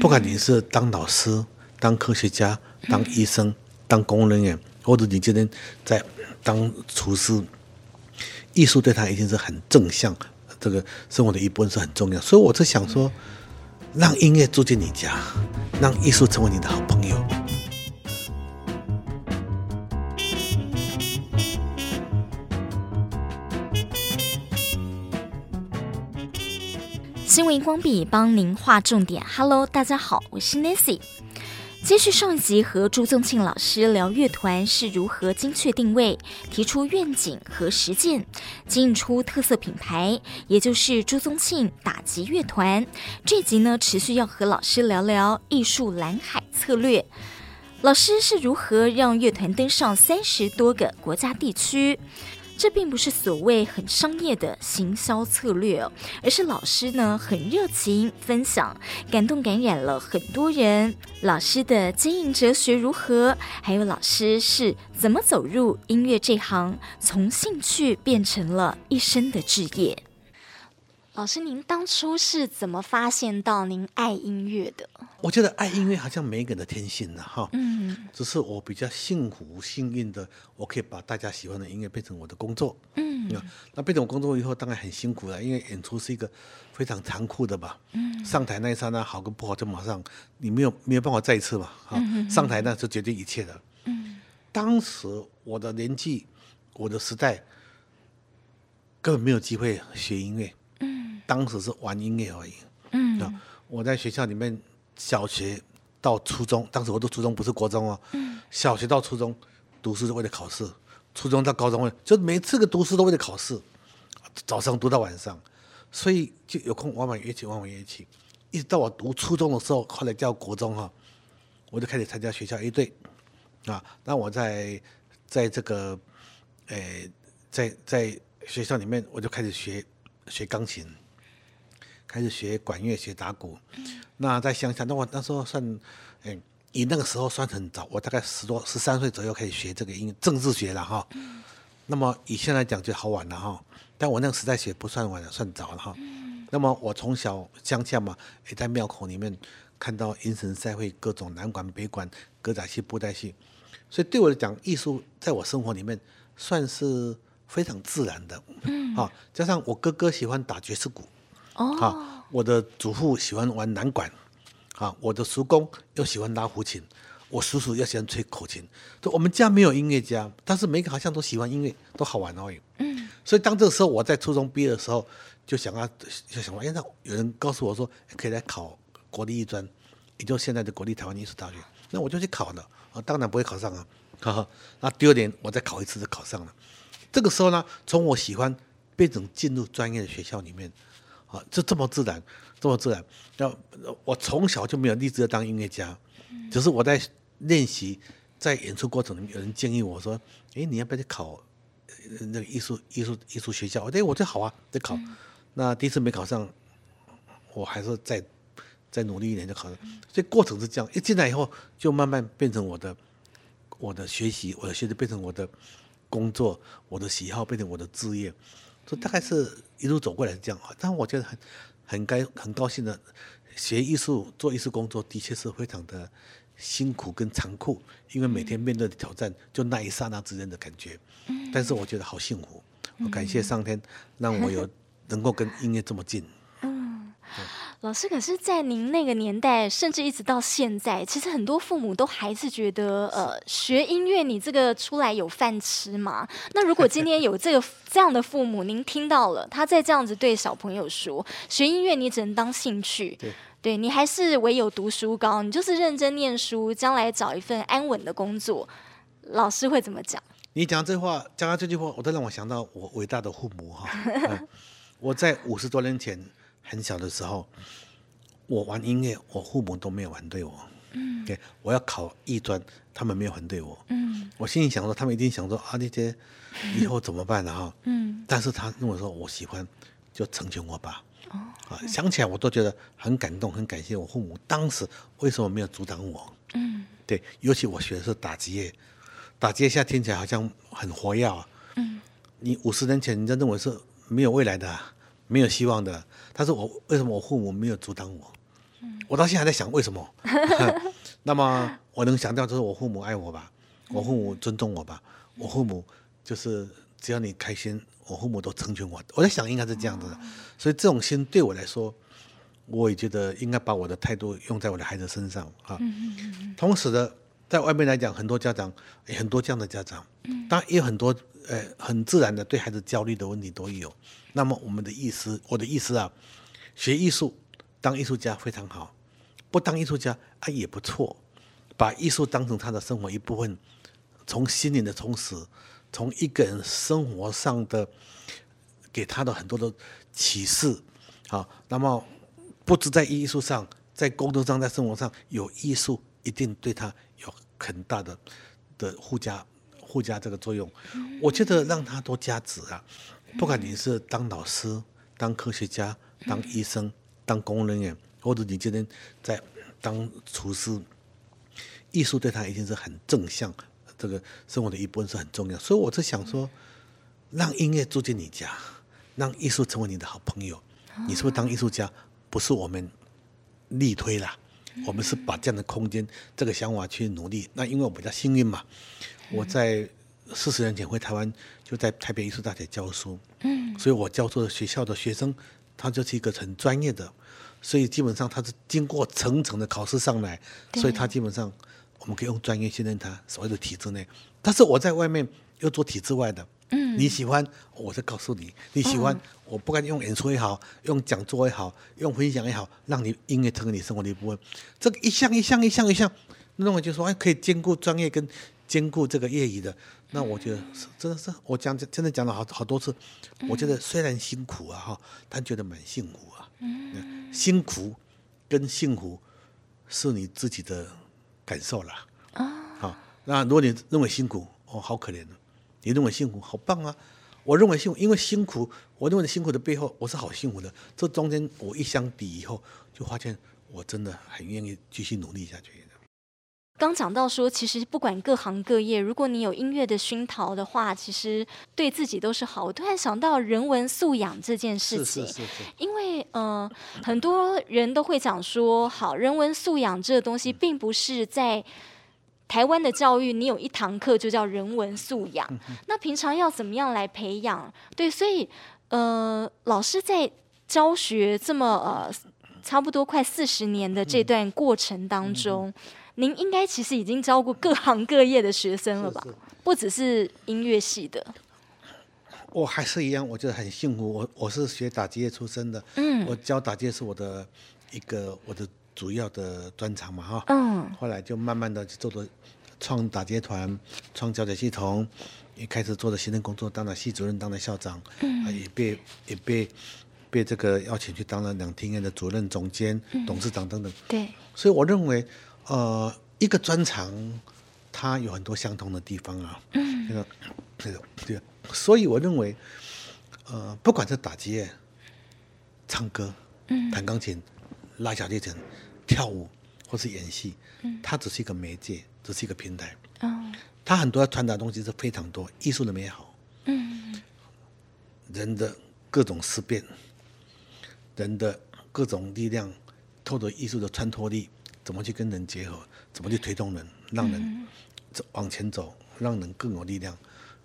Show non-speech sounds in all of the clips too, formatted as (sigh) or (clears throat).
不管你是当老师、当科学家、当医生、当工人员，或者你今天在当厨师，艺术对他一定是很正向，这个生活的一部分是很重要。所以我在想说，让音乐住进你家，让艺术成为你的好朋友。新闻光笔帮您画重点。Hello，大家好，我是 Nancy。继续上一集和朱宗庆老师聊乐团是如何精确定位、提出愿景和实践，经营出特色品牌，也就是朱宗庆打击乐团。这集呢，持续要和老师聊聊艺术蓝海策略。老师是如何让乐团登上三十多个国家地区？这并不是所谓很商业的行销策略，而是老师呢很热情分享，感动感染了很多人。老师的经营哲学如何？还有老师是怎么走入音乐这行，从兴趣变成了一生的职业？老师，您当初是怎么发现到您爱音乐的？我觉得爱音乐好像每一个人的天性呢，哈，嗯，只是我比较幸福幸运的，我可以把大家喜欢的音乐变成我的工作，嗯，那变成我工作以后，当然很辛苦了，因为演出是一个非常残酷的吧，嗯，上台那一刹那好跟不好就马上你没有没有办法再一次嘛，哈，上台那是决定一切的，嗯，当时我的年纪，我的时代根本没有机会学音乐。当时是玩音乐而已。嗯，我在学校里面，小学到初中，当时我读初中不是国中哦。嗯。小学到初中，读书是为了考试；初中到高中，就每次个读书都为了考试，早上读到晚上，所以就有空玩玩乐器，玩玩乐器。一直到我读初中的时候，后来叫国中哈，我就开始参加学校 A 队。啊，那我在在这个，诶，在在学校里面，我就开始学学钢琴。开始学管乐，学打鼓。那在乡下，那我那时候算，嗯，以那个时候算很早，我大概十多、十三岁左右开始学这个音乐，正式学了哈。那么以现在讲就好晚了哈，但我那个时代学不算晚了，算早了哈。那么我从小乡下嘛，也在庙口里面看到迎神赛会，各种南管、北管、歌仔戏、布袋戏，所以对我来讲，艺术在我生活里面算是非常自然的。嗯，好，加上我哥哥喜欢打爵士鼓。哦，好，我的祖父喜欢玩南管，啊，我的叔公又喜欢拉胡琴，我叔叔又喜欢吹口琴，就我们家没有音乐家，但是每个好像都喜欢音乐，都好玩而已。嗯，所以当这个时候我在初中毕业的时候，就想啊就想说，哎，那有人告诉我说可以来考国立艺专，也就现在的国立台湾艺术大学，那我就去考了，啊，当然不会考上啊，哈哈，那第二年我再考一次就考上了，这个时候呢，从我喜欢变成进入专业的学校里面。啊，就这么自然，这么自然。那我从小就没有立志要当音乐家，只是我在练习，在演出过程里面，有人建议我说：“哎，你要不要去考那个艺术艺术艺术学校？”我说：“我就好啊，得考。”那第一次没考上，我还是再再努力一点就考上。所以过程是这样，一进来以后就慢慢变成我的我的学习，我的学习变成我的工作，我的喜好变成我的职业。所以大概是一路走过来是这样啊，但我觉得很很该很高兴的，学艺术做艺术工作的确是非常的辛苦跟残酷，因为每天面对的挑战就那一刹那之间的感觉，但是我觉得好幸福，我感谢上天让我有 (laughs) 能够跟音乐这么近。老师，可是，在您那个年代，甚至一直到现在，其实很多父母都还是觉得，呃，学音乐你这个出来有饭吃吗？那如果今天有这个这样的父母，您听到了，他在这样子对小朋友说，学音乐你只能当兴趣，对，对你还是唯有读书高，你就是认真念书，将来找一份安稳的工作，老师会怎么讲？你讲这话，讲到这句话，我都让我想到我伟大的父母哈、(laughs) 嗯。我在五十多年前。很小的时候，我玩音乐，我父母都没有反对我。嗯，对，我要考艺专，他们没有反对我。嗯，我心里想说，他们一定想说啊，那些以后怎么办呢？(laughs) 哈，嗯，但是他跟我说，我喜欢，就成全我吧。哦，啊，想起来我都觉得很感动，很感谢我父母当时为什么没有阻挡我。嗯，对，尤其我学的是打击乐，打击乐现在听起来好像很活跃啊。嗯，你五十年前你就认为是没有未来的。没有希望的，他说我为什么我父母没有阻挡我？我到现在还在想为什么。(laughs) 那么我能想到就是我父母爱我吧，我父母尊重我吧，我父母就是只要你开心，我父母都成全我。我在想应该是这样子的，所以这种心对我来说，我也觉得应该把我的态度用在我的孩子身上啊。同时的，在外面来讲，很多家长，很多这样的家长，当然也有很多呃很自然的对孩子焦虑的问题都有。那么我们的意思，我的意思啊，学艺术，当艺术家非常好，不当艺术家啊也不错，把艺术当成他的生活一部分，从心灵的充实，从一个人生活上的给他的很多的启示，啊，那么。不止在艺术上，在工作上，在生活上有艺术，一定对他有很大的的附加附加这个作用。我觉得让他多加值啊！不管你是当老师、当科学家、当医生、当公务人员，或者你今天在当厨师，艺术对他一定是很正向，这个生活的一部分是很重要。所以我是想说，让音乐住进你家，让艺术成为你的好朋友。你是不是当艺术家？不是我们力推啦，我们是把这样的空间、这个想法去努力。那因为我比较幸运嘛，我在四十年前回台湾，就在台北艺术大学教书，嗯所以我教书的学校的学生，他就是一个很专业的，所以基本上他是经过层层的考试上来，所以他基本上我们可以用专业训练他，所谓的体制内。但是我在外面又做体制外的。嗯，你喜欢，我就告诉你，你喜欢，我不管用演出也好，用讲座也好，用分享也好，让你音乐成为你生活的一部分。这个一项一项一项一项，那我就说，哎，可以兼顾专业跟兼顾这个业余的。那我觉得是真的是，我讲真的讲了好好多次，我觉得虽然辛苦啊哈，但觉得蛮幸福啊。嗯，辛苦跟幸福是你自己的感受了啊。好，那如果你认为辛苦，哦，好可怜的。你认为幸福好棒啊！我认为幸福，因为辛苦，我认为辛苦的背后，我是好幸福的。这中间我一相比以后，就发现我真的很愿意继续努力下去。刚讲到说，其实不管各行各业，如果你有音乐的熏陶的话，其实对自己都是好。我突然想到人文素养这件事情，是是是是，因为呃，很多人都会讲说，好，人文素养这个东西，并不是在。台湾的教育，你有一堂课就叫人文素养。那平常要怎么样来培养？对，所以呃，老师在教学这么呃差不多快四十年的这段过程当中，您应该其实已经教过各行各业的学生了吧？不只是音乐系的。我还是一样，我觉得很幸福。我我是学打击乐出身的，嗯，我教打击乐是我的一个我的。主要的专长嘛，哈，嗯，后来就慢慢的就做了创打击团、创教学系统，也开始做了行政工作，当了系主任，当了校长，嗯，也被也被被这个邀请去当了两厅院的主任、总监、嗯、董事长等等，对，所以我认为，呃，一个专长它有很多相同的地方啊，嗯，这个这个对，所以我认为，呃，不管是打击乐、唱歌、嗯，弹钢琴、拉小提琴。跳舞或是演戏，它只是一个媒介，只是一个平台。哦，它很多要传达的东西是非常多，艺术的美好，嗯，人的各种思辨，人的各种力量，透过艺术的穿透力，怎么去跟人结合，怎么去推动人，让人走往前走，让人更有力量，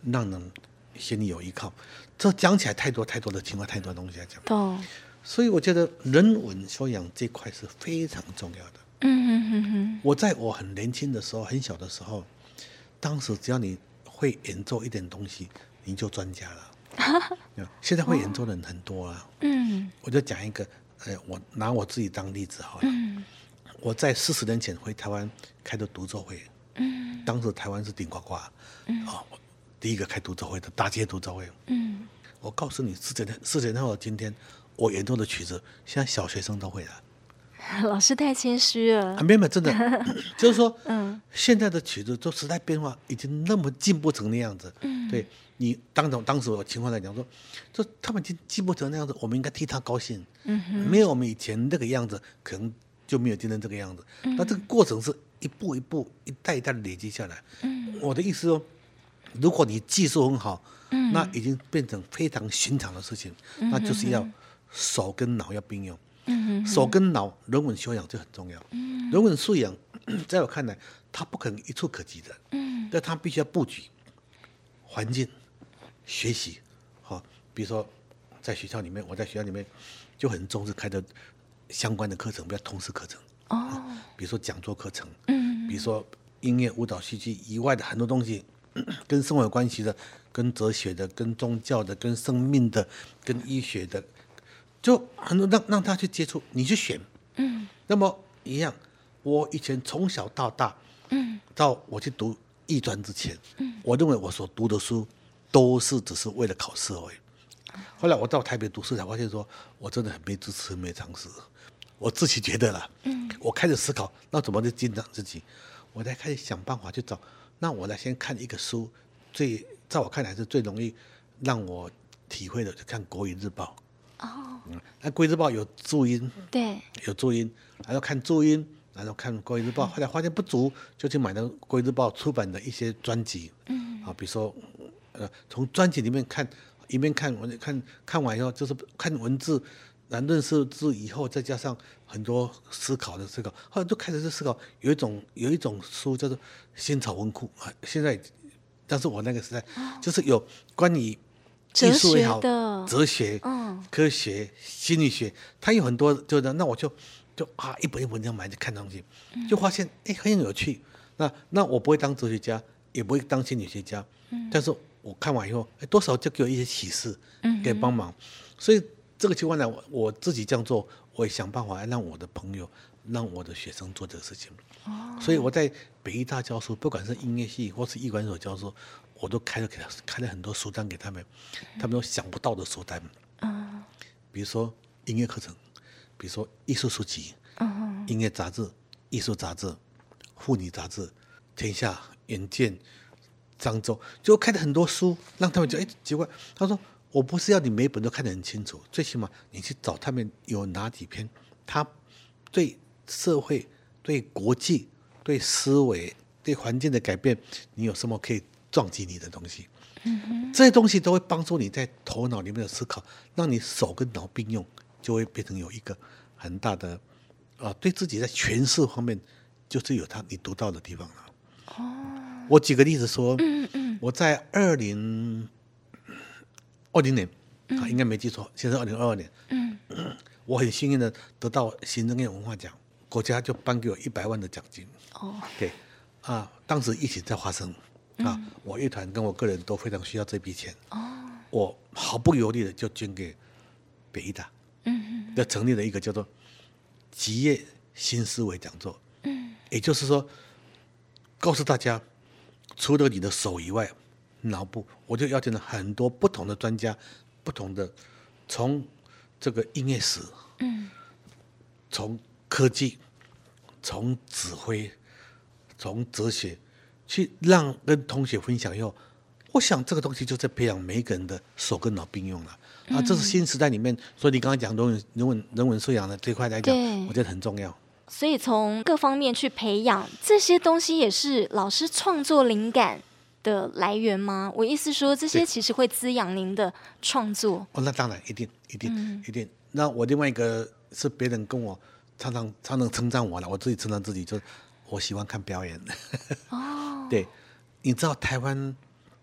让人心里有依靠。这讲起来太多太多的情况，太多东西来讲。哦。所以我觉得人文修养这块是非常重要的。嗯哼哼哼。我在我很年轻的时候，很小的时候，当时只要你会演奏一点东西，你就专家了。(laughs) 现在会演奏的人很多啊。嗯。我就讲一个，呃，我拿我自己当例子好了。嗯。我在四十年前回台湾开的独奏会。嗯。当时台湾是顶呱呱。嗯。啊，第一个开独奏会的大街独奏会。嗯。我告诉你，四十年四十年后的今天。我演奏的曲子，现在小学生都会了。(laughs) 老师太谦虚了。啊，没有没有，真的，(laughs) 就是说，嗯，现在的曲子都时代变化，已经那么进步成那样子。嗯，对你当种当时我情况来讲说，就他们已经进步成那样子，我们应该替他高兴。嗯哼，没有我们以前那个样子，可能就没有今天这个样子。嗯，那这个过程是一步一步、一代一代的累积下来。嗯，我的意思说，如果你技术很好，嗯，那已经变成非常寻常的事情，嗯，那就是要。手跟脑要并用，嗯，手跟脑人文修养就很重要。嗯，人文素养，(coughs) 在我看来，它不可能一触可及的。嗯，但它必须要布局环境、学习。好，比如说在学校里面，我在学校里面就很重视开的相关的课程，比如通识课程。哦，比如说讲座课程。嗯，比如说音乐、舞蹈、戏剧以外的很多东西，(clears throat) 跟生活有关系的。跟哲学的、跟宗教的、跟生命的、跟医学的，就很多让让他去接触，你去选。嗯。那么一样，我以前从小到大，嗯，到我去读艺专之前，嗯，我认为我所读的书都是只是为了考试而已。后来我到台北读书才发现，说我真的很没知识、没常识。我自己觉得了，嗯，我开始思考，那怎么去增长自己？我才开始想办法去找。那我来先看一个书，最。在我看来是最容易让我体会的，就看《国语日报》哦。嗯，那《国语日报》有注音，对，有注音，然后看注音，然后看《国语日报》。后来发现不足，就去买了《国语日报》出版的一些专辑。嗯，啊，比如说，呃，从专辑里面看，一面看文，看看完以后，就是看文字，然后认识字以后，再加上很多思考的思考，后来就开始去思考。有一种有一种书叫做《新潮文库》啊，现在。但是我那个时代，就是有关于艺术也好，哲学、科学、心理学，它有很多，就那我就就啊一本一本这样买着看东西，就发现哎很有趣。那那我不会当哲学家，也不会当心理学家，但是我看完以后，哎多少就给我一些启示，给帮忙。所以这个情况呢，我我自己这样做，我也想办法让我的朋友。让我的学生做这个事情，所以我在北艺大教书，不管是音乐系或是艺管所教书，我都开了给他开了很多书单给他们，他们都想不到的书单，比如说音乐课程，比如说艺术书籍，音乐杂志、艺术杂志、妇女杂志、天下、远见、漳州，就开了很多书，让他们觉得哎奇怪，他说我不是要你每本都看得很清楚，最起码你去找他们有哪几篇，他对。社会对国际、对思维、对环境的改变，你有什么可以撞击你的东西？这些东西都会帮助你在头脑里面的思考，让你手跟脑并用，就会变成有一个很大的啊、呃，对自己在诠释方面，就是有他你独到的地方了。哦，我举个例子说，嗯嗯，我在二零二零年啊，应该没记错，现在二零二二年，嗯，(clears throat) 我很幸运的得到行政院文化奖。国家就颁给我一百万的奖金。哦，对，啊，当时疫情在发生，啊，嗯、我乐团跟我个人都非常需要这笔钱。哦，我毫不犹豫的就捐给北艺大。嗯嗯，就成立了一个叫做“职业新思维讲座”。嗯，也就是说，告诉大家，除了你的手以外，脑部，我就邀请了很多不同的专家，不同的，从这个音乐史，嗯，从。科技，从指挥，从哲学，去让跟同学分享以后，我想这个东西就在培养每一个人的手跟脑并用了。嗯、啊，这是新时代里面，所以你刚刚讲人文、人文、人文素养的这块来讲，我觉得很重要。所以从各方面去培养这些东西，也是老师创作灵感的来源吗？我意思说，这些其实会滋养您的创作。哦，那当然，一定，一定，嗯、一定。那我另外一个是别人跟我。常常常常称赞我了，我自己称赞自己，就是我喜欢看表演。哦，(laughs) 对，你知道台湾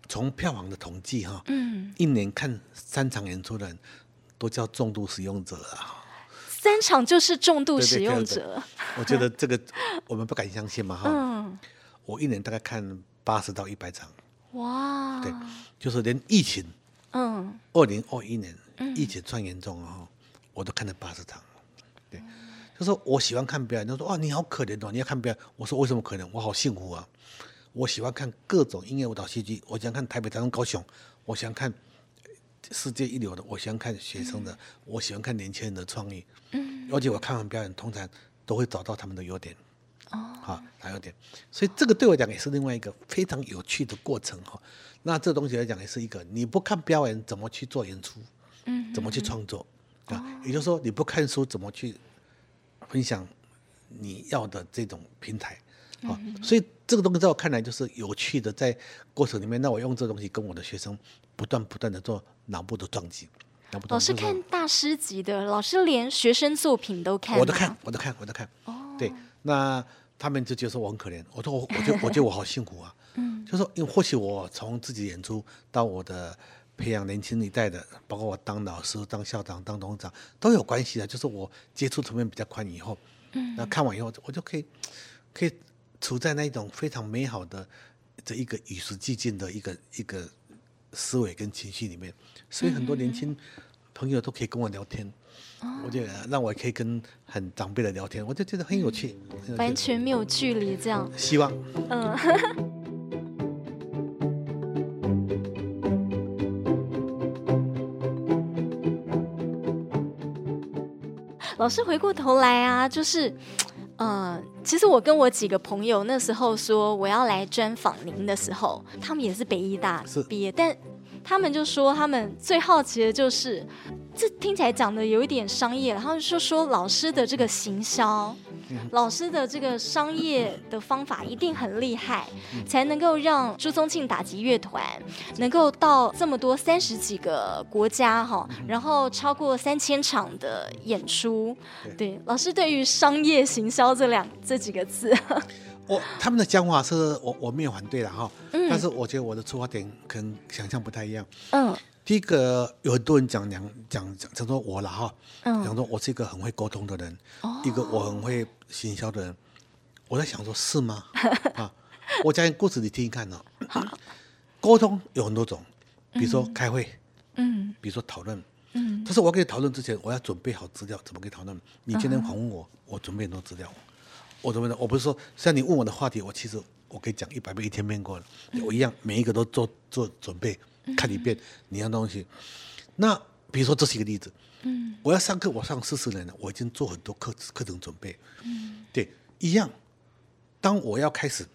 从票房的统计哈，嗯，一年看三场演出的人都叫重度使用者啊。三场就是重度使用者。对对对，我觉得这个 (laughs) 我们不敢相信嘛哈。嗯。我一年大概看八十到一百场。哇。对，就是连疫情，嗯，二零二一年疫情算严重啊，我都看了八十场。对。就说我喜欢看表演，他说哇你好可怜哦，你要看表演。我说为什么可怜？我好幸福啊！我喜欢看各种音乐、舞蹈、戏剧。我喜欢看台北、台中、高雄。我喜欢看世界一流的。我喜欢看学生的。嗯、我喜欢看年轻人的创意。嗯。而且我看完表演，通常都会找到他们的优点。哦。好，哪有点？所以这个对我讲也是另外一个非常有趣的过程哈。那这东西来讲也是一个，你不看表演怎么去做演出？嗯。怎么去创作？啊、哦，也就是说你不看书怎么去？分享你要的这种平台，啊、嗯，所以这个东西在我看来就是有趣的，在过程里面，那我用这东西跟我的学生不断不断的做脑部的撞击，拿不动。老师看大师级的，老师连学生作品都看。我都看，我都看，我都看。哦，对，那他们就觉得说我很可怜。我说我，我觉得 (laughs) 我觉得我好幸福啊。嗯，就说因为或许我从自己演出到我的培养年轻一代的，包括我当老师、当校长、当董事长都有关系的。就是我接触层面比较宽，以后，嗯，那看完以后，我就可以可以处在那一种非常美好的这一个与时俱进的一个一个思维跟情绪里面，所以很多年轻朋友都可以跟我聊天。哦、我觉得让我可以跟很长辈的聊天，我就觉得很有趣，嗯、完全没有距离这样。希望。嗯。(laughs) 老师回过头来啊，就是，嗯，其实我跟我几个朋友那时候说我要来专访您的时候，他们也是北医大毕业，但他们就说他们最好奇的就是。这听起来讲的有一点商业，然后就说老师的这个行销，老师的这个商业的方法一定很厉害，才能够让朱宗庆打击乐团能够到这么多三十几个国家哈，然后超过三千场的演出。对，老师对于商业行销这两这几个字，(laughs) 我他们的讲法是我我没有反对了哈，但是我觉得我的出发点可能想象不太一样。嗯。第一个有很多人讲讲讲讲，讲说我了哈，讲说我是一个很会沟通的人，哦、一个我很会行销的人。我在想说，是吗？(laughs) 啊，我讲故事你听一看呢、哦。好 (clears throat) 沟通有很多种，比如说开会，嗯，比如说讨论，嗯。但是我要跟你讨论之前，我要准备好资料，怎么跟你讨论？你今天访问我，我准备很多资料，我准备的，我不是说像你问我的话题，我其实我可以讲一百遍、一千遍过了，我一样每一个都做做准备。看一遍你要东西，那比如说这是一个例子，嗯，我要上课，我上四十年了，我已经做很多课课程准备，嗯，对，一样。当我要开始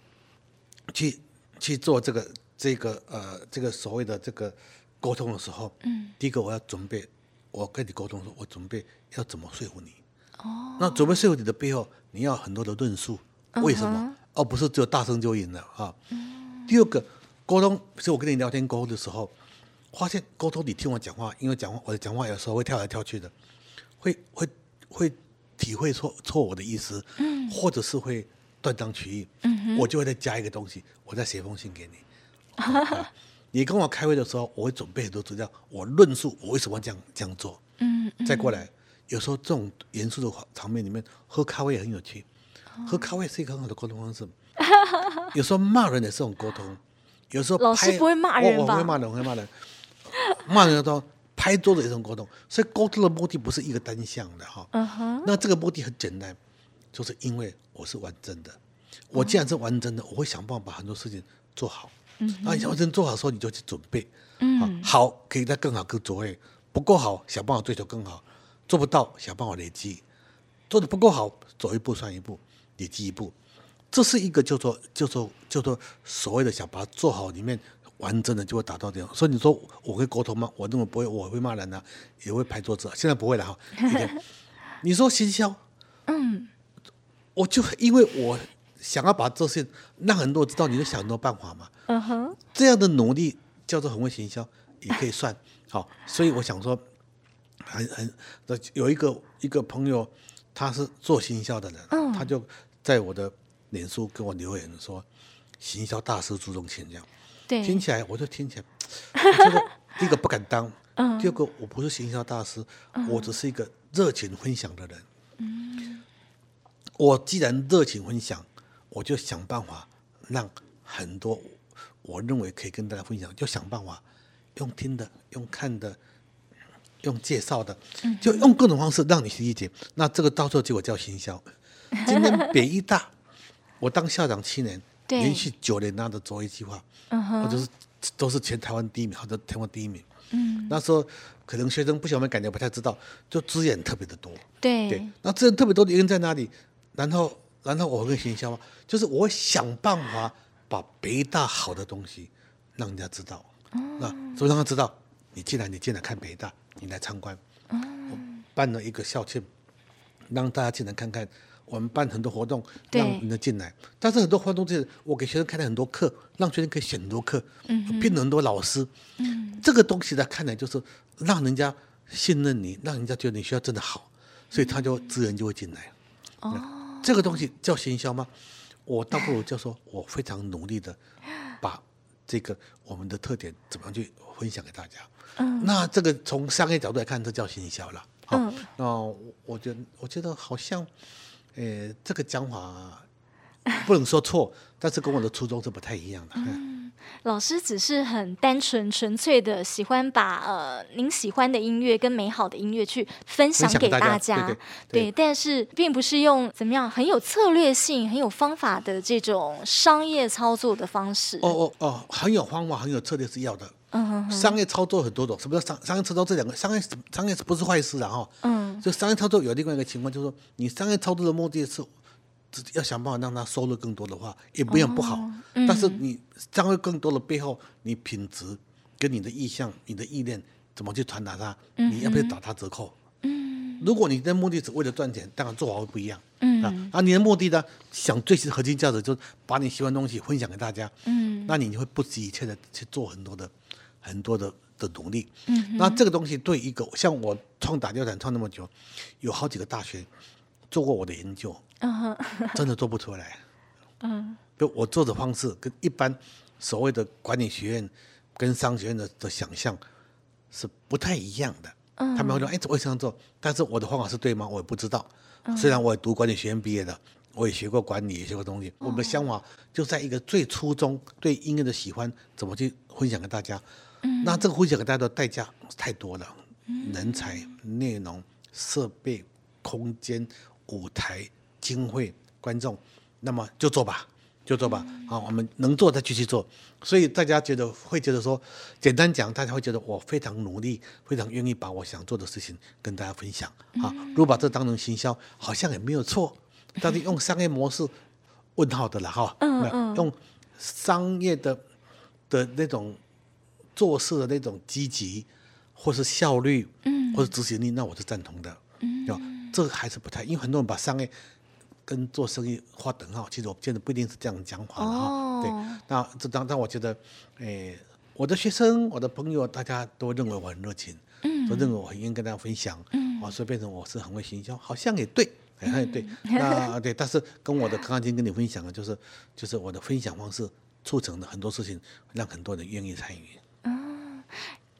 去去做这个这个呃这个所谓的这个沟通的时候，嗯，第一个我要准备，我跟你沟通的时候，我准备要怎么说服你，哦，那准备说服你的背后，你要很多的论述，为什么，而不是只有大声就赢了啊，嗯，第二个。沟通，是我跟你聊天沟通的时候，发现沟通你听我讲话，因为讲话我的讲话有时候会跳来跳去的，会会会体会错错我的意思，嗯，或者是会断章取义，嗯哼，我就会再加一个东西，我再写封信给你。啊，(laughs) 你跟我开会的时候，我会准备很多资料，我论述我为什么这样这样做，嗯，再过来，有时候这种严肃的场面里面，喝咖啡也很有趣，喝咖啡是一个很好的沟通方式，(laughs) 有时候骂人也是种沟通。有时候老师不会骂人吧？我会骂人，我会骂人。骂人的时候拍桌子也是一种沟通，所以沟通的目的不是一个单向的哈。嗯哼那这个目的很简单，就是因为我是完整的。我既然是完整的，我会想办法把很多事情做好。那、uh huh. 你完整做好的时候，你就去准备。嗯、uh，huh. 好，可以再更好、更卓越。不够好，想办法追求更好。做不到，想办法累积。做的不够好，走一步算一步，累积一步。这是一个叫做叫做叫做所谓的想把它做好，里面完整的就会达到这样。所以你说我会沟通吗？我认为不会，我会骂人啊，也会拍桌子。现在不会了哈。(laughs) 你说行销，嗯，我就因为我想要把这些让很多人知道，你就想很多办法嘛。嗯哼，这样的努力叫做很会行销，也可以算 (laughs) 好。所以我想说，很很有一个一个朋友，他是做行销的人，他就在我的。脸书跟我留言说，行销大师朱宗庆这样，对，听起来我就听起来，我觉得第一个不敢当，嗯，第二个我不是行销大师，嗯、我只是一个热情分享的人，嗯，我既然热情分享，我就想办法让很多我认为可以跟大家分享，就想办法用听的、用看的、用介绍的，就用各种方式让你去理解，那这个到时候结果叫行销。(laughs) 今天北医大。我当校长七年，对连续九年拿的卓越计划，嗯、哼或者是都是全台湾第一名，或者台湾第一名。嗯，那时候可能学生不晓得，感觉不太知道，就资源特别的多。对，对，那资源特别多的原因在哪里？然后，然后我会行销，就是我想办法把北大好的东西让人家知道。嗯、那所以让他知道，你既然你进来看北大，你来参观。嗯、我办了一个校庆，让大家进来看看。我们办很多活动，让人家进来。但是很多活动就是我给学生开了很多课，让学生可以选很多课，聘了、嗯、哼很多老师。嗯、这个东西呢，看来就是让人家信任你，让人家觉得你学校真的好，所以他就资源就会进来。哦，这个东西叫行销吗？我倒不如就说我非常努力的把这个我们的特点怎么样去分享给大家。嗯，那这个从商业角度来看，这叫行销了。好，嗯，那我觉得我觉得好像，呃，这个讲法不能说错，但是跟我的初衷是不太一样的。嗯老师只是很单纯、纯粹的喜欢把呃您喜欢的音乐跟美好的音乐去分享给大家，大家对，对，对，对，但是并不是用怎么样很有策略性、很有方法的这种商业操作的方式。哦哦哦，很有方法、很有策略是要的。嗯哼哼，商业操作很多种，什么叫商商业操作？这两个商业商业不是坏事啊哈。嗯，就商业操作有另外一个情况，就是说你商业操作的目的是。要想办法让他收入更多的话，也不一样不好。哦嗯、但是你将会更多的背后，你品质跟你的意向、你的意念怎么去传达它？你要不要打他折扣？嗯，如果你的目的只为了赚钱，当然做法会不一样。嗯啊，而你的目的呢，想最核心价值就是把你喜欢的东西分享给大家。嗯，那你就会不惜一切的去做很多的很多的的努力。嗯，那这个东西对一个像我创打料理创那么久，有好几个大学做过我的研究。真的做不出来。嗯，就我做的方式跟一般所谓的管理学院跟商学院的的想象是不太一样的。嗯，他们会说：“哎，怎么会这样做？”但是我的方法是对吗？我也不知道。虽然我也读管理学院毕业的，我也学过管理，也学过东西。我们的想法就在一个最初衷，对音乐的喜欢，怎么去分享给大家。嗯，那这个分享给大家的代价太多了，人才、内容、设备、空间、舞台。经费、观众，那么就做吧，就做吧。好，我们能做再继续做。所以大家觉得会觉得说，简单讲，大家会觉得我非常努力，非常愿意把我想做的事情跟大家分享。啊，如果把这当成行销，好像也没有错。但是用商业模式，问号的了哈。嗯嗯，用商业的的那种做事的那种积极，或是效率，嗯，或是执行力，那我是赞同的。嗯，这个还是不太，因为很多人把商业跟做生意划等号，其实我见得不一定是这样讲法的哈。哦、对，那这当当我觉得，诶，我的学生、我的朋友，大家都认为我很热情，嗯，都认为我很愿意跟大家分享，嗯，啊，所以变成我是很会行销，好像也对，好像也对。嗯、那对，但是跟我的刚刚今天跟你分享的，就是就是我的分享方式促成的很多事情，让很多人愿意参与。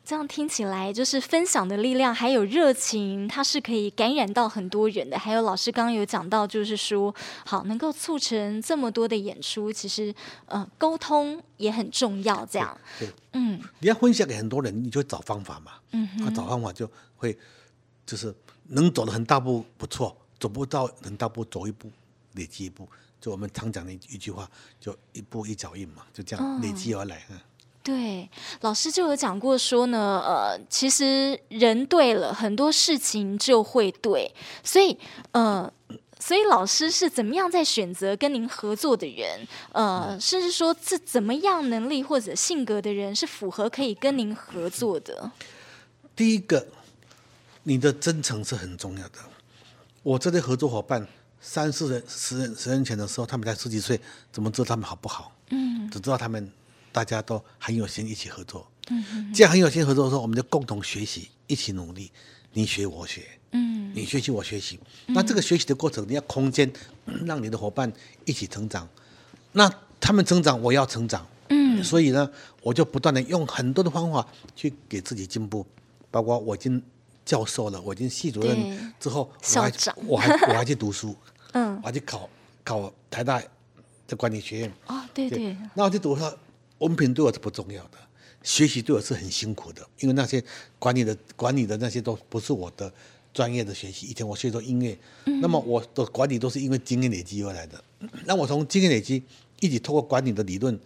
这样听起来，就是分享的力量，还有热情，它是可以感染到很多人的。还有老师刚刚有讲到，就是说，好能够促成这么多的演出，其实呃，沟通也很重要。这样，对，对嗯，你要分享给很多人，你就找方法嘛。嗯哼，啊，找方法就会，就是能走的很大步不错，走不到很大步走一步，累积一步。就我们常讲的一句话，就一步一脚印嘛，就这样累积而来。嗯。对，老师就有讲过说呢，呃，其实人对了，很多事情就会对，所以，呃，所以老师是怎么样在选择跟您合作的人，呃，甚至说这怎么样能力或者性格的人是符合可以跟您合作的？第一个，你的真诚是很重要的。我这类合作伙伴，三四人、十人、十人前的时候，他们才十几岁，怎么知道他们好不好？嗯，只知道他们。大家都很有心一起合作，嗯，既然很有心合作的时候，我们就共同学习，一起努力，你学我学，嗯，你学习我学习，那这个学习的过程，你要空间，(coughs) 让你的伙伴一起成长，那他们成长，我要成长，嗯，所以呢，我就不断的用很多的方法去给自己进步，包括我已经教授了，我已经系主任之后，我还我还我还去读书，(laughs) 嗯，我还去考考台大的管理学院，哦，对对，对，那我就读了。文凭对我是不重要的，学习对我是很辛苦的，因为那些管理的管理的那些都不是我的专业的学习。以前我学做音乐，嗯、那么我的管理都是因为经验累积而来的。那我从经验累积，一起透过管理的理论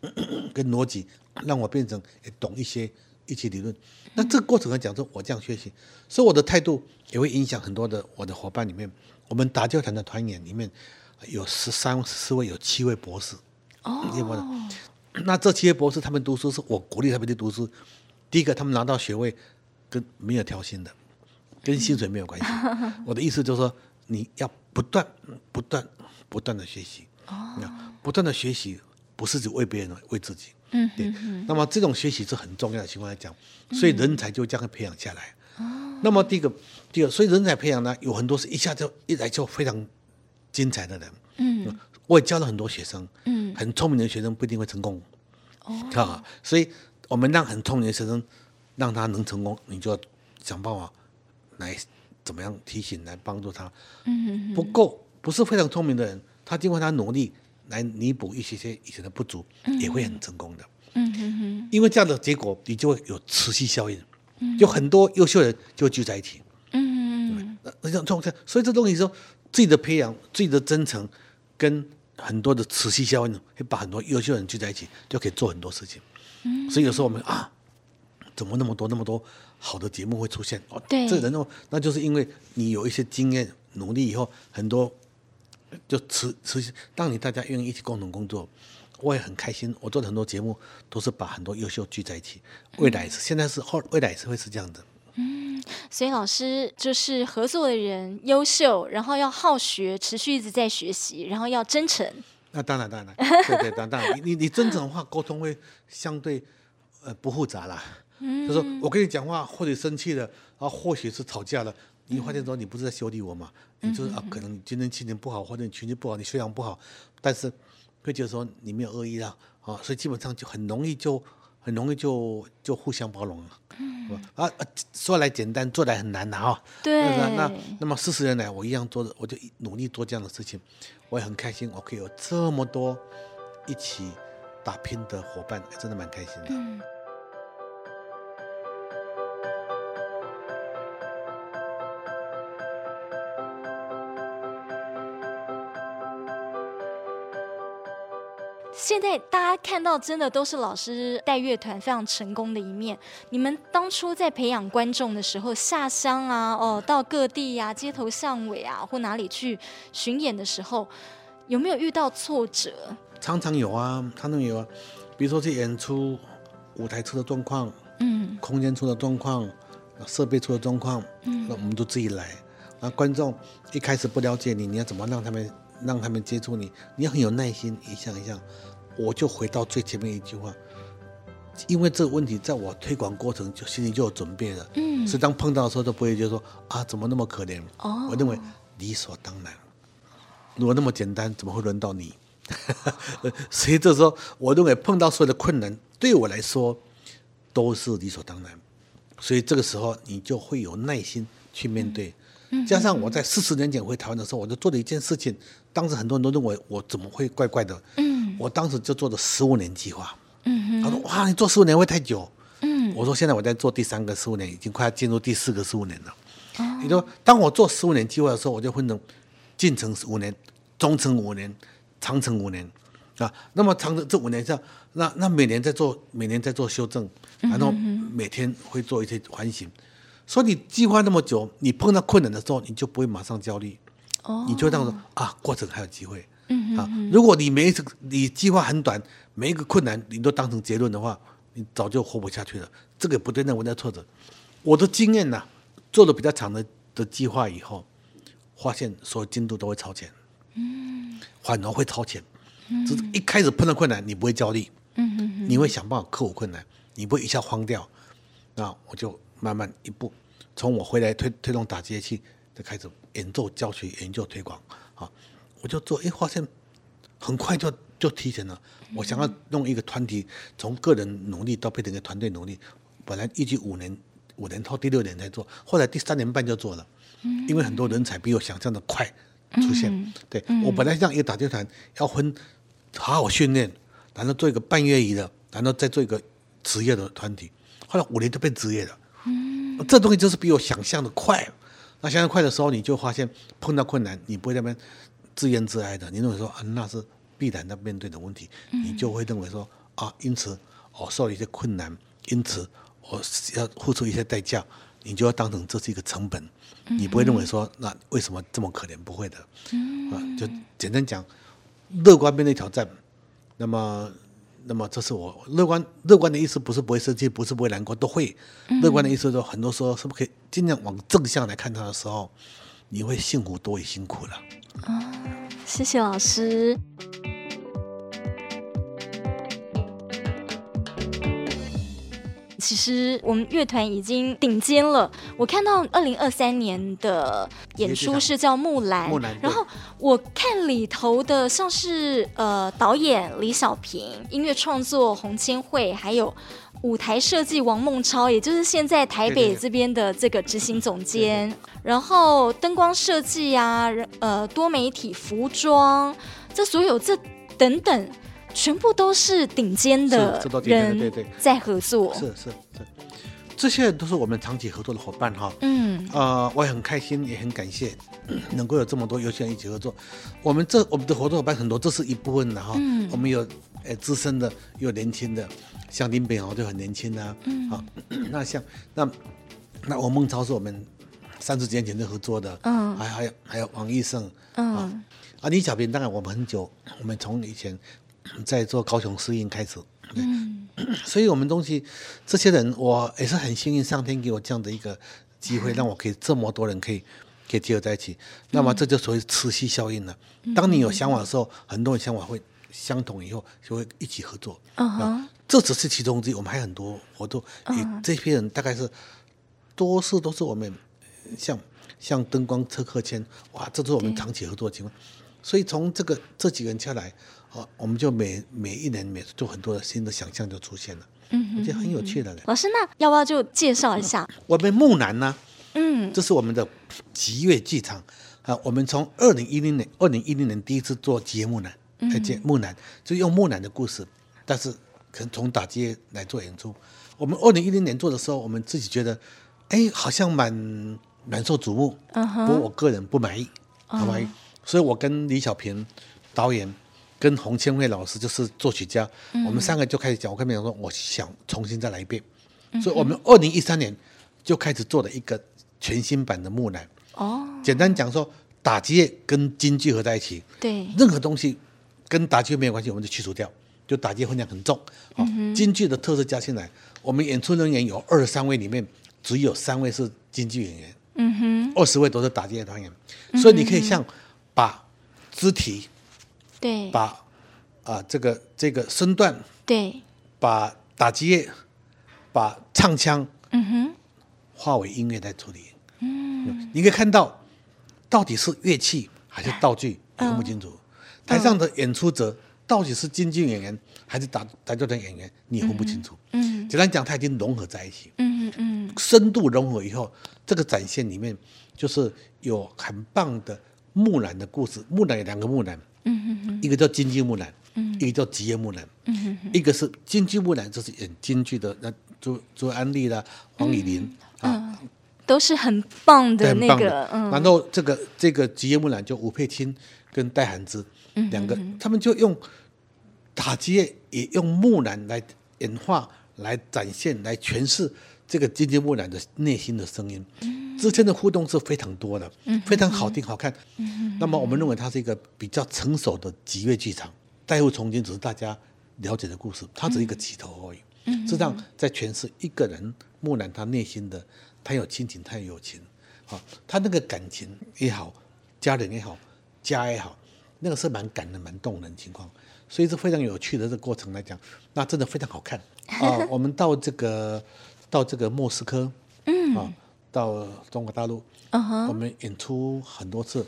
(coughs) 跟逻辑，让我变成懂一些一些理论。那这个过程来讲，说我这样学习，所以我的态度也会影响很多的我的伙伴里面。我们达教团的团员里面有十三、十四位，有七位博士。哦。(clears throat) 那这七位博士，他们读书是我鼓励他们去读书。第一个，他们拿到学位，跟没有调薪的，跟薪水没有关系。(laughs) 我的意思就是说，你要不断、不断、不断的学习。哦。不断的学习，不是只为别人，为自己。嗯。对。那么这种学习是很重要的情况来讲，所以人才就这样培养下来。哦。那么第一个，第二，所以人才培养呢，有很多是一下就一来就非常精彩的人。嗯，我也教了很多学生。嗯，很聪明的学生不一定会成功。哦，啊，所以我们让很聪明的学生让他能成功，你就要想办法来怎么样提醒来帮助他。嗯，不够不是非常聪明的人，他经过他努力来弥补一些些以前的不足，也会很成功的。嗯哼哼，因为这样的结果，你就会有持续效应，就很多优秀人就聚在一起。嗯嗯，那这样，所以这东西说自己的培养、自己的真诚，跟很多的持续效应，会把很多优秀人聚在一起，就可以做很多事情。嗯，所以有时候我们啊，怎么那么多那么多好的节目会出现？哦，对，这人哦，那就是因为你有一些经验、努力以后，很多就持持续，当你大家愿意一起共同工作。我也很开心，我做的很多节目都是把很多优秀聚在一起。未来是、嗯、现在是后，未来也是会是这样的。嗯，所以老师就是合作的人优秀，然后要好学，持续一直在学习，然后要真诚。那当然当然，对对当然，你你真诚的话，沟通会相对呃不复杂啦。嗯，就是我跟你讲话，或者生气了，然后或许是吵架了，你发现说你不是在修理我嘛？嗯、你就是啊，可能你今天心情不好，或者你情绪不好，你修养不好，但是。会觉得说你没有恶意了啊，所以基本上就很容易就很容易就就互相包容了。嗯啊啊，说来简单，做来很难的哈。对。那那那么四十年来，我一样做的，我就努力做这样的事情，我也很开心，我可以有这么多一起打拼的伙伴，真的蛮开心的。嗯现在大家看到，真的都是老师带乐团非常成功的一面。你们当初在培养观众的时候，下乡啊，哦，到各地呀、啊，街头巷尾啊，或哪里去巡演的时候，有没有遇到挫折？常常有啊，常常有啊。比如说去演出，舞台出的状况，嗯，空间出的状况，设备出的状况，嗯，那我们都自己来。那观众一开始不了解你，你要怎么让他们让他们接触你？你要很有耐心，一项一项。我就回到最前面一句话，因为这个问题在我推广过程就心里就有准备了，嗯，所以当碰到的时候都不会觉得说啊，怎么那么可怜？哦，我认为理所当然，如果那么简单，怎么会轮到你？(laughs) 所以这时候我认为碰到所有的困难，对我来说都是理所当然，所以这个时候你就会有耐心去面对。嗯，加上我在四十年前回台湾的时候，我就做了一件事情，当时很多人都认为我怎么会怪怪的，嗯。我当时就做了十五年计划，嗯，他说哇，你做十五年会太久，嗯，我说现在我在做第三个十五年，已经快要进入第四个十五年了。哦，你说当我做十五年计划的时候，我就分成近程十五年、中程五年、长程五年啊。那么长程这五年上，那那每年在做，每年在做修正，然后每天会做一些反省。所以你计划那么久，你碰到困难的时候，你就不会马上焦虑，哦，你就这样说啊，过程还有机会。嗯啊，如果你每一次你计划很短，每一个困难你都当成结论的话，你早就活不下去了。这个不对，那我在挫折。我的经验呢、啊，做了比较长的的计划以后，发现所有进度都会超前，嗯，反而会超前。嗯，就是一开始碰到困难，你不会焦虑，你会想办法克服困难，你不会一下慌掉。那我就慢慢一步，从我回来推推动打击乐器，就开始演奏、教学、研究、推广，啊。我就做，哎，发现很快就就提前了。我想要弄一个团体，从个人努力到变成一个团队努力。本来预计五年，五年后第六年才做，后来第三年半就做了。因为很多人才比我想象的快出现。对，我本来像一个打击团，要分好好训练，然后做一个半业余的，然后再做一个职业的团体。后来五年就变职业了。嗯，这东西就是比我想象的快。那想象快的时候，你就发现碰到困难，你不会那边。自怨自艾的，你认为说啊，那是必然要面对的问题，你就会认为说啊，因此我受了一些困难，因此我要付出一些代价，你就要当成这是一个成本，你不会认为说那为什么这么可怜？不会的，啊，就简单讲，乐观面对挑战，那么，那么这是我乐观乐观的意思，不是不会生气，不是不会难过，都会。乐观的意思说，很多时候是不是可以尽量往正向来看他的时候，你会幸福多于辛苦了。啊、谢谢老师。其其实我们乐团已经顶尖了。我看到二零二三年的演出是叫《木兰》，木兰。然后我看里头的像是呃导演李小平、音乐创作洪千惠，还有舞台设计王孟超，也就是现在台北这边的这个执行总监。对对对，然后灯光设计啊，呃多媒体服装，这所有这等等。全部都是顶尖的人在合作，是是是，这些人都是我们长期合作的伙伴哈。嗯，呃，我也很开心，也很感谢 (clears throat) 能够有这么多优秀人一起合作。我们这我们的合作伙伴很多，这是一部分的哈。嗯，我们有呃资深的，有年轻的，像林炳豪就很年轻啊。嗯，(clears throat) 好，那像那那王孟超是我们三十几年前就合作的。嗯，还还有还有王义胜。嗯，啊，李小平当然我们很久，我们从以前。在做高雄试映开始，嗯，(clears throat) 所以我们东西这些人，我也是很幸运，上天给我这样的一个机会，让我可以这么多人可以可以结合在一起。那么这就属于磁吸效应了。当你有想法的时候，很多人想法会相同，以后就会一起合作。嗯，这只是其中之一，我们还有很多活动。也这批人大概是多数都是我们像像灯光车客签，哇，这是我们长期合作的情况。所以从这个这几个人下来。好，我们就每每一年每做很多的新的想象就出现了，嗯，我觉得很有趣的。老师，那要不要就介绍一下？我们木兰呢？嗯，这是我们的吉乐剧场啊。我们从二零一零年，二零一零年第一次做吉乐木兰，来接木兰，就用木兰的故事，但是可能从打击来做演出。我们二零一零年做的时候，我们自己觉得，哎，好像蛮蛮受瞩目，嗯哼，不过我个人不满意，不满意，所以我跟李小平导演。跟洪千惠老师就是作曲家，嗯、我们三个就开始讲。我跟他们讲说，我想重新再来一遍，嗯、所以我们二零一三年就开始做了一个全新版的木兰。哦，简单讲说，打击乐跟京剧合在一起，对，任何东西跟打击乐没有关系，我们就去除掉，就打击乐分量很重。哦，京剧、的特色加进来，我们演出人员有二十三位，里面只有三位是京剧演员，嗯哼，二十位都是打击乐团员，所以你可以像把肢体。对，把啊、呃、这个这个身段，对，把打击乐，把唱腔，嗯哼，化为音乐在处理。嗯，你可以看到，到底是乐器还是道具，你分不清楚。嗯、台上的演出者到底是京剧演员还是打打击乐团演员，你也分不清楚。嗯，简单讲，它已经融合在一起。嗯嗯嗯，深度融合以后，这个展现里面就是有很棒的木兰的故事。木兰有两个木兰。一个叫京剧木兰，嗯，一个叫吉乐木兰，一个是京剧木兰，就是演京剧的那朱朱安利啦、黄以玲啊，都是很棒的那个。然后这个这个吉乐木兰就吴佩卿跟戴涵之两个，他们就用打击乐也用木兰来演化、来展现、来诠释这个京剧木兰的内心的声音。之间的互动是非常多的，非常好听好看。那么我们认为它是一个比较成熟的集乐剧场，《代入从军》只是大家了解的故事，它只是一个起头而已。实际上在诠释一个人木兰他内心的，他有亲情，他有友情，啊，他那个感情也好，家人也好，家也好，那个是蛮感人、蛮动人的情况，所以是非常有趣的这个过程来讲，那真的非常好看啊。(laughs) 我们到这个到这个莫斯科，嗯啊。到中国大陆，uh huh. 我们演出很多次，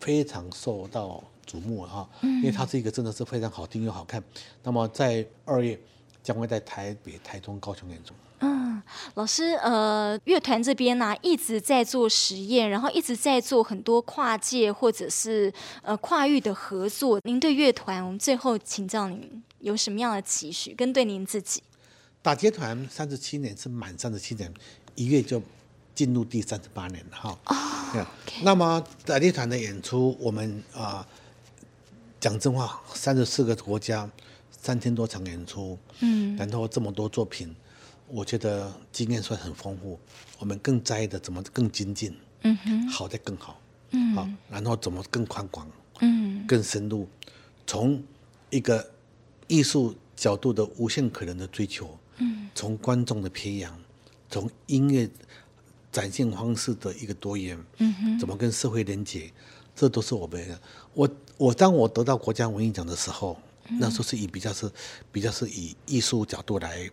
非常受到瞩目哈，因为它是一个真的是非常好听又好看。那么在二月将会在台北、台中、高雄演出。嗯，老师，呃，乐团这边呢、啊、一直在做实验，然后一直在做很多跨界或者是呃跨域的合作。您对乐团，我们最后请教您有什么样的期许，跟对您自己？打击团三十七年是满三十七年，一月就。进入第三十八年了哈，哦、okay. 那么打击团的演出，我们啊讲真话，三十四个国家，三千多场演出，嗯，然后这么多作品，我觉得经验算很丰富。我们更在意的怎么更精进，嗯哼，好的更好，嗯，好，然后怎么更宽广，嗯，更深入，从一个艺术角度的无限可能的追求，嗯，从观众的培养，从音乐。展现方式的一个多元，嗯哼，怎么跟社会连接，这都是我们。我我当我得到国家文艺奖的时候，嗯、那时候是以比较是比较是以艺术角度来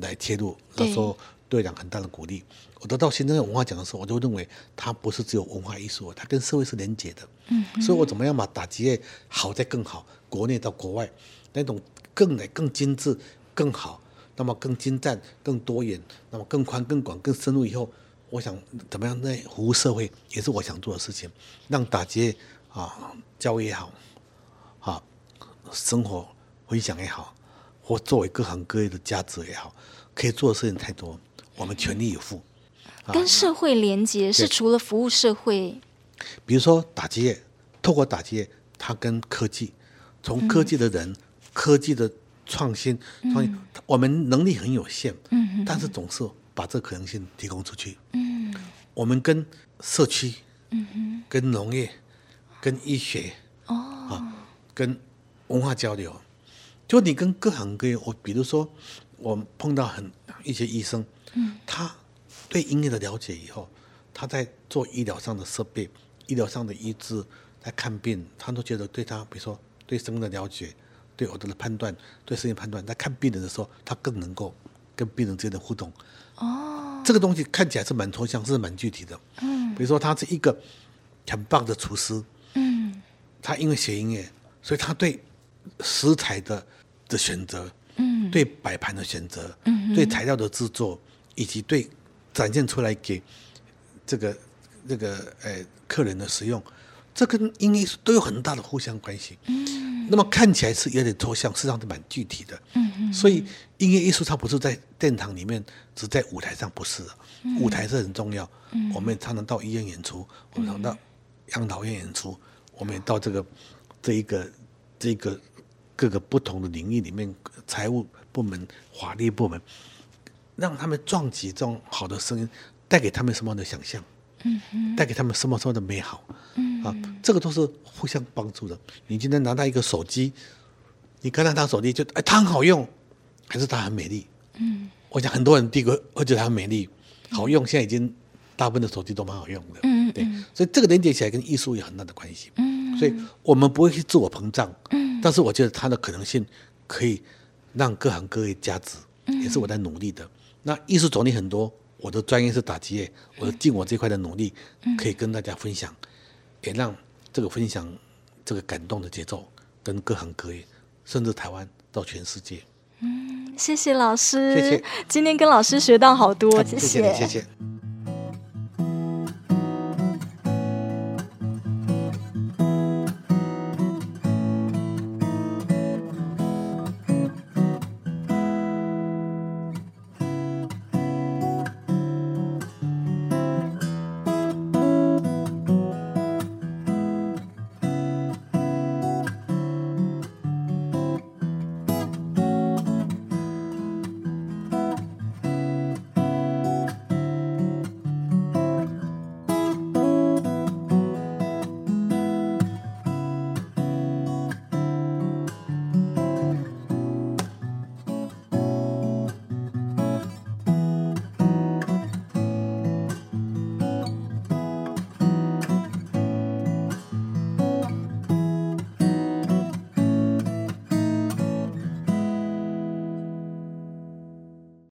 来切入，那时候对我很大的鼓励。我得到行政院文化奖的时候，我就认为它不是只有文化艺术，它跟社会是连接的。嗯，所以我怎么样把打击乐好再更好，国内到国外那种更来更精致更好，那么更精湛更多元，那么更宽更广更深入以后，我想怎么样在服务社会也是我想做的事情，让打击乐啊教育也好，啊生活分享也好，或作为各行各业的价值也好，可以做的事情太多，我们全力以赴。跟社会连接是除了服务社会，比如说打击乐，透过打击乐，它跟科技，从科技的人、嗯、科技的创新、创新，我们能力很有限，嗯，但是总是把这个可能性提供出去，嗯，我们跟社区，嗯，跟农业，跟医学，哦，啊，跟文化交流，就你跟各行各业，我比如说我碰到很一些医生，嗯，他。对音乐的了解以后，他在做医疗上的设备、医疗上的医治，在看病，他都觉得对他，比如说对生命的了解、对我的判断、对事情判断，在看病人的时候，他更能够跟病人之间的互动。哦，这个东西看起来是蛮抽象，是蛮具体的。嗯，比如说他是一个很棒的厨师。嗯，他因为学音乐，所以他对食材的的选择，嗯，对摆盘的选择，嗯，对材料的制作，以及对展现出来给这个这个呃客人的使用，这跟音乐都有很大的互相关系。嗯，那么看起来是有点抽象，实际上是蛮具体的。嗯嗯。所以音乐艺术它不是在殿堂里面，只在舞台上，不是。舞台是很重要。嗯。我们也常常到医院演出，我们常到养老院演出，我们也到这个这一个这个各个不同的领域里面，财务部门、法律部门。让他们撞击这种好的声音，带给他们什么样的想象？带给他们什么什么的美好？嗯啊，这个都是互相帮助的。你今天拿到一个手机，你看到他手机就哎，它很好用，还是它很美丽？嗯，我想很多人第一个会觉得它很美丽、好用。现在已经大部分的手机都蛮好用的。嗯，对，所以这个连接起来跟艺术有很大的关系。嗯，所以我们不会去自我膨胀。嗯，但是我觉得它的可能性可以让各行各业加值，也是我在努力的。那艺术种类很多，我的专业是打击乐，我尽我这块的努力，可以跟大家分享，也让这个分享这个感动的节奏，跟各行各业，甚至台湾到全世界。嗯，谢谢老师，谢谢，今天跟老师学到好多，谢谢，谢谢。谢谢。